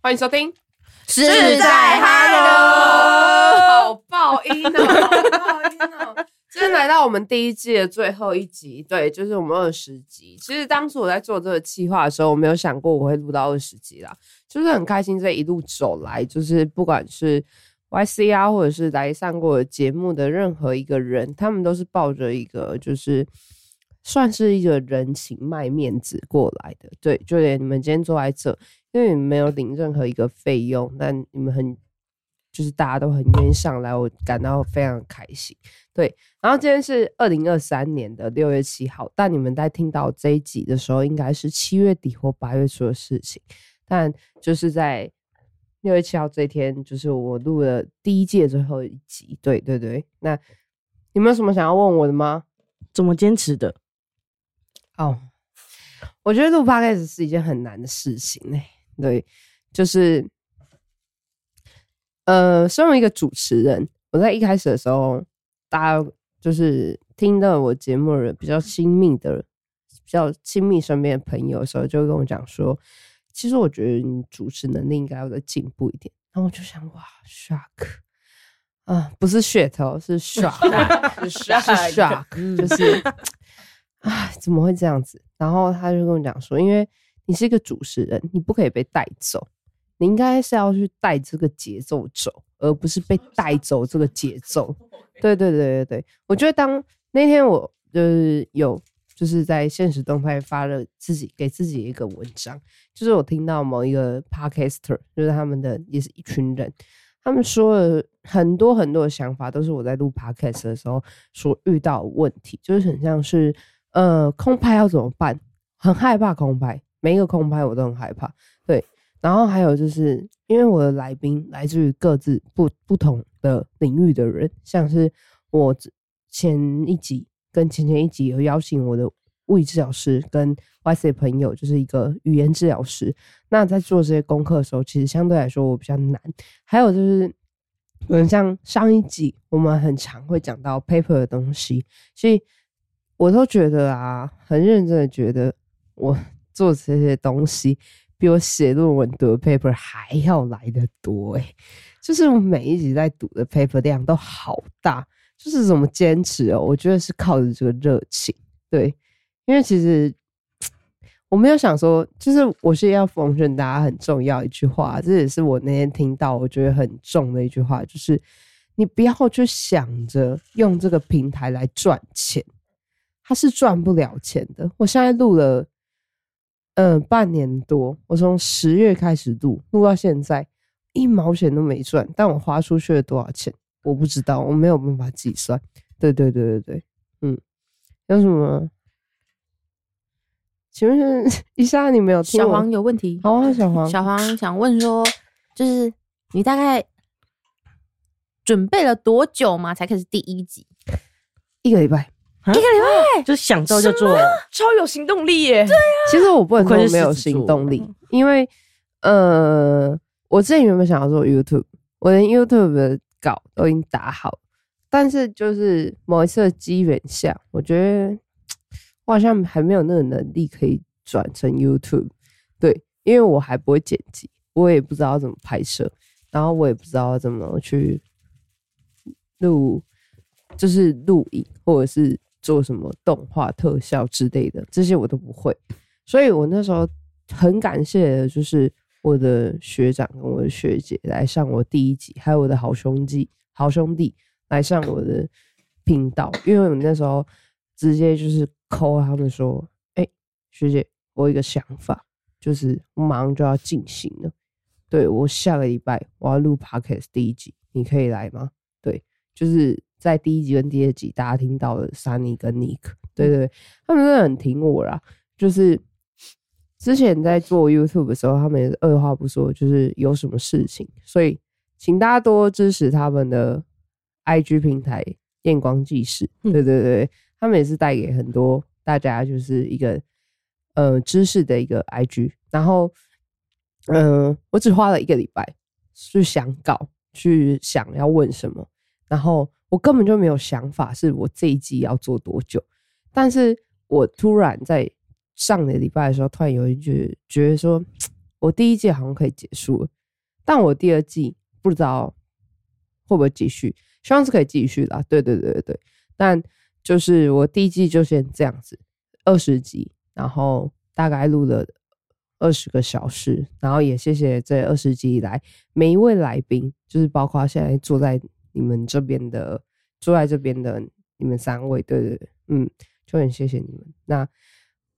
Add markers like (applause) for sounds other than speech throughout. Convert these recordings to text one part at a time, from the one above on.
欢迎收听，是在 Hello，好爆音哦，好爆音哦！今天来到我们第一季的最后一集，对，就是我们二十集。其实当初我在做这个计划的时候，我没有想过我会录到二十集啦，就是很开心这一路走来，就是不管是 Y C 啊，或者是来上过节目的任何一个人，他们都是抱着一个就是算是一个人情卖面子过来的。对，就连你们今天坐在这，因为你们没有领任何一个费用，但你们很就是大家都很愿意上来，我感到非常开心。对，然后今天是二零二三年的六月七号，但你们在听到这一集的时候，应该是七月底或八月初的事情。但就是在六月七号这一天，就是我录了第一届最后一集。对对对，那有没有什么想要问我的吗？怎么坚持的？哦，我觉得录 podcast 是一件很难的事情呢、对，就是呃，身为一个主持人，我在一开始的时候，大家就是听到我节目的人比较亲密的、比较亲密身边的朋友的时候，就会跟我讲说，其实我觉得你主持能力应该要再进步一点。然后我就想，哇，shock。啊，不是 shit 哦，是 shock，(laughs) 是 shock，就是啊，怎么会这样子？然后他就跟我讲说，因为你是一个主持人，你不可以被带走，你应该是要去带这个节奏走，而不是被带走这个节奏。对对对对对，我觉得当那天我就是有就是在现实动态发了自己给自己一个文章，就是我听到某一个 podcaster，就是他们的也是一群人。他们说了很多很多的想法，都是我在录 podcast 的时候所遇到的问题，就是很像是呃空拍要怎么办？很害怕空拍，每一个空拍我都很害怕。对，然后还有就是因为我的来宾来自于各自不不同的领域的人，像是我前一集跟前前一集有邀请我的物理治疗师跟 Y C 朋友，就是一个语言治疗师。那在做这些功课的时候，其实相对来说我比较难。还有就是，嗯，像上一集我们很常会讲到 paper 的东西，所以我都觉得啊，很认真的觉得我 (laughs) 做这些东西比我写论文读的 paper 还要来的多诶、就是我每一集在读的 paper 量都好大，就是怎么坚持哦？我觉得是靠着这个热情，对，因为其实 (tsk) 我没有想说，就是我是要奉劝大家很重要一句话，这也是我那天听到我觉得很重的一句话，就是你不要去想着用这个平台来赚钱，它是赚不了钱的。我现在录了，嗯、半年多，我从十月开始录，录到现在一毛钱都没赚，但我花出去了多少钱，我不知道，我没有办法计算。对对对对对，嗯，有什么？请问 (laughs) 一下，你没有听小黄有问题。好啊，小黄，小黄想问说，就是你大概准备了多久嘛，才开始第一集？一个礼拜。一个礼拜。就想到就做，超有行动力耶！对其实我不能说没有行动力，因为呃，我之前原本想要做 YouTube，我连 YouTube 的稿都已经打好，但是就是某一次的机缘下，我觉得我好像还没有那个能力可以转成 YouTube。对，因为我还不会剪辑，我也不知道怎么拍摄，然后我也不知道怎么去录，就是录影或者是做什么动画特效之类的，这些我都不会。所以我那时候很感谢的就是我的学长跟我的学姐来上我第一集，还有我的好兄弟好兄弟来上我的频道，因为我那时候直接就是 call 他们说，哎、学姐，我有一个想法，就是马上就要进行了。对我下个礼拜我要录 podcast 第一集，你可以来吗？对，就是在第一集跟第二集大家听到的 Sunny 跟 Nick，对对对，他们真的很挺我啦。就是之前在做 YouTube 的时候，他们也是二话不说，就是有什么事情，所以请大家多支持他们的 IG 平台验光纪事。嗯对对对，他们也是带给很多大家就是一个呃知识的一个 IG。然后，嗯、我只花了一个礼拜去想稿，去想要问什么，然后我根本就没有想法，是我这一季要做多久。但是我突然在上个礼拜的时候，突然有一句觉得说，我第一季好像可以结束了，但我第二季不知道会不会继续，希望是可以继续啦。对对对对对，但就是我第一季就先这样子，二十集，然后大概录了二十个小时，然后也谢谢这二十集以来每一位来宾，就是包括现在坐在你们这边的，住在这边的你们三位，对对对，嗯，就很谢谢你们。那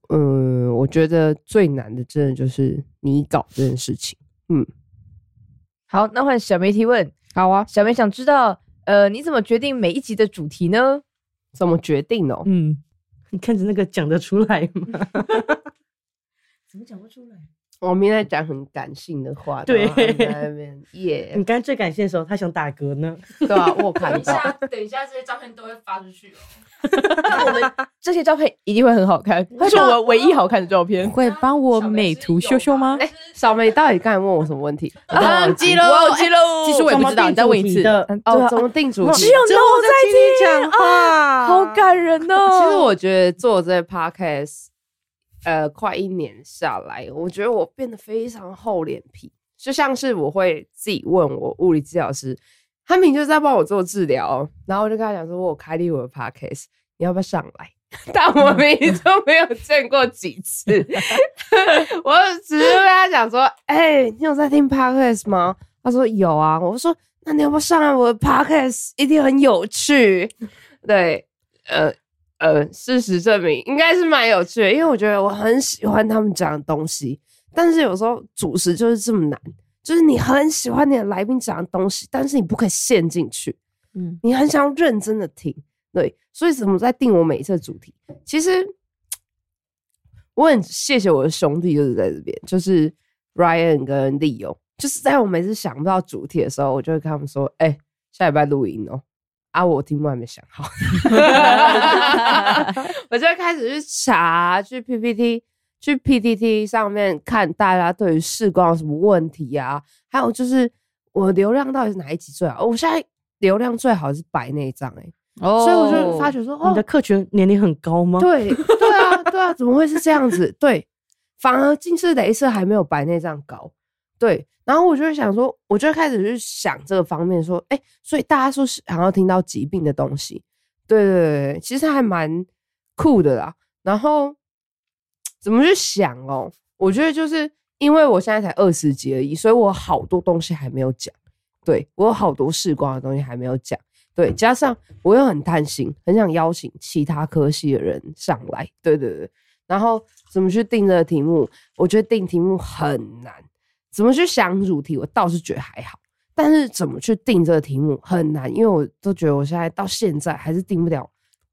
嗯，我觉得最难的真的就是你搞这件事情。嗯，好，那换小梅提问。好啊，小梅想知道，呃，你怎么决定每一集的主题呢？怎么决定哦？嗯，你看着那个讲得出来吗？(laughs) 怎么讲不出来？我们在讲很感性的话，对耶 (laughs) 你，刚才最感性的时候，他想打嗝呢。对啊，我有看到，等一下，等一下，这些照片都会发出去哦。(laughs) 那我们 (laughs) 这些照片一定会很好看，它是我们唯一好看的照片。会帮我美图秀秀吗？哎，小梅到底刚才问我什么问题？我都忘记了，忘记喽。其实我也不知道，你再问一次。的哦，怎么定主题？只有你我在听讲话，好感人哦。其实我觉得做这 podcast，呃，快一年下来，我觉得我变得非常厚脸皮，就像是我会自己问我物理治疗师，他明明就在帮我做治疗，然后我就跟他讲说，我有开立我的 podcast，你要不要上来？(laughs) 但我明明就没有见过几次，(laughs) 我只是跟他讲说，哎、你有在听 podcast 吗？他说有啊，我说那你要不要上来我的 podcast？一定很有趣。(laughs) 对，呃呃，事实证明应该是蛮有趣的，因为我觉得我很喜欢他们讲的东西，但是有时候主持就是这么难，就是你很喜欢你的来宾讲的东西，但是你不可以陷进去，嗯，你很想要认真的听，对，所以怎么在定我每一次的主题？其实我很谢谢我的兄弟，就是在这边，就是 Ryan 跟 Leo，就是在我每次想不到主题的时候，我就会跟他们说：“哎、下礼拜录音哦。”啊，我题目还没想好，(laughs) 我就会开始去查，去 PPT、去 PTT 上面看大家对于视光有什么问题啊，还有就是我流量到底是哪一集最好？我现在流量最好是白内障哎、哦所以我就发觉说，哦你的，客群年龄很高吗？对对啊，对啊，怎么会是这样子？对，反而近视雷射还没有白内障高。对，然后我就会想说，我就开始去想这个方面，说，哎、所以大家说是想要听到疾病的东西，对对对，其实还蛮酷的啦。然后怎么去想哦？我觉得就是因为我现在才二十集而已，所以我好多东西还没有讲，对我有好多视光的东西还没有讲。对，加上我又很贪心，很想邀请其他科系的人上来。对对对，然后怎么去定这个题目？我觉得定题目很难。怎么去想主题，我倒是觉得还好，但是怎么去定这个题目很难，因为我都觉得我现在到现在还是定不了，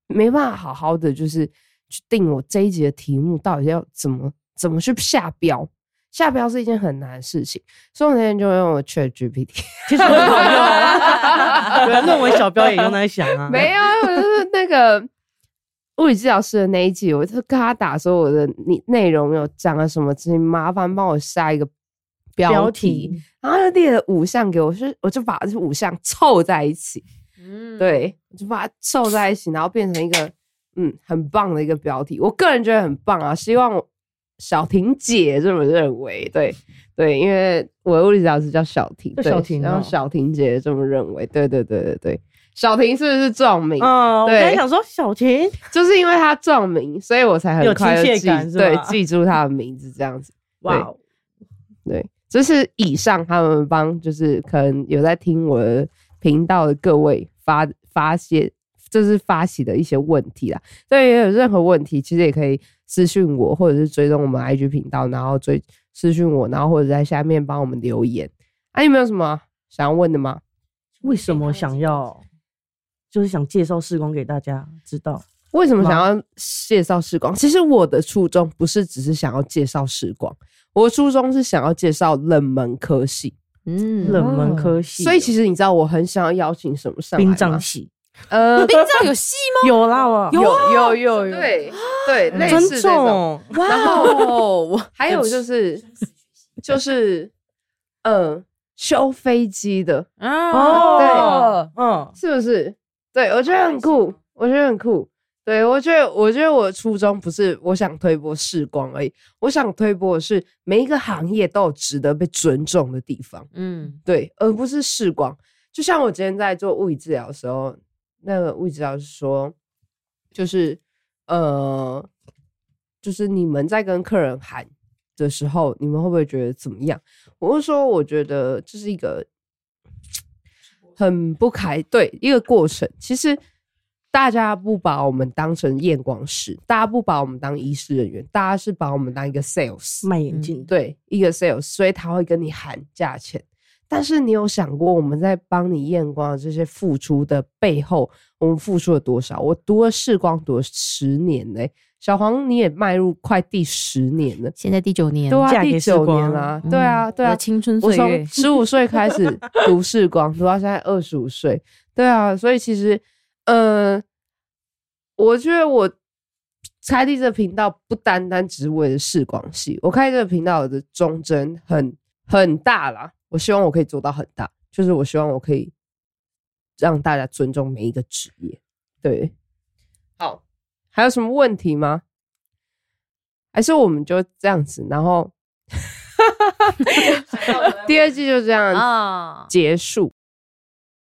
没办法好好的就是去定我这一集的题目到底要怎么怎么去下标。下标是一件很难的事情，所以我那天就用了 Chat GPT。其实很好用，有论文小标也用来想啊。没有，我就是那个物理治疗师的那一集，我就跟他打说我的内内容有讲了什么，请麻烦帮我下一个标标题，然后他就列了五项给我，是我就把这五项凑在一起，嗯，对，我就把它凑在一起，然后变成一个嗯很棒的一个标题。我个人觉得很棒啊，希望小婷姐这么认为。对对，因为我的物理老师叫小婷，对小婷哦然后小婷姐这么认为。对对对对对，小婷是不是撞名？嗯，我对。刚想说小婷，就是因为她撞名，所以我才很有快就记对记住她的名字这样子。哇哦，对，这是以上他们帮就是可能有在听我的频道的各位发发泄，这是发起的一些问题啦。对，也有任何问题，其实也可以私信我，或者是追踪我们 IG 频道，然后追私信我，然后或者在下面帮我们留言。啊，有没有什么想要问的吗？为什么想要？就是想介绍时光给大家知道。为什么想要介绍时光？其实我的初衷不是只是想要介绍时光，我初衷是想要介绍冷门科系。嗯。冷门科系，所以其实你知道，我很想要邀请什么上来吗殡葬系呃，殡葬有戏有啦，我有有有有，对对，类似这种。重，然后哦，(laughs) 还有就是就是嗯，修飞机的，啊，对，嗯，是不是？对我觉得很酷，我觉得很酷。对，我觉得，我觉得我的初衷不是我想推播视光而已，我想推波的是每一个行业都有值得被尊重的地方，嗯对，而不是视光。就像我今天在做物理治疗的时候，那个物理治疗师说，就是呃，就是你们在跟客人喊的时候，你们会不会觉得怎么样？我是说，我觉得这是一个 (tsk) 很不开对一个过程。其实大家不把我们当成验光师，大家不把我们当医师人员，大家是把我们当一个 sales，卖眼镜，对一个 sales，所以他会跟你喊价钱。但是你有想过，我们在帮你验光的这些付出的背后，我们付出了多少？我读了视光读了十年嘞、小黄你也迈入快第十年了，现在第九年，对啊，第九年啊、对啊，对啊。青春岁月。从，十五岁开始读视光，读到现在二十五岁。对啊，所以其实，呃，我觉得我开立这个频道不单单只是为了视广系，我开这个频道的忠贞很很大啦。我希望我可以做到很大，就是我希望我可以让大家尊重每一个职业。对，好，还有什么问题吗？还是我们就这样子，然后 (laughs) 第二季就这样啊，结束。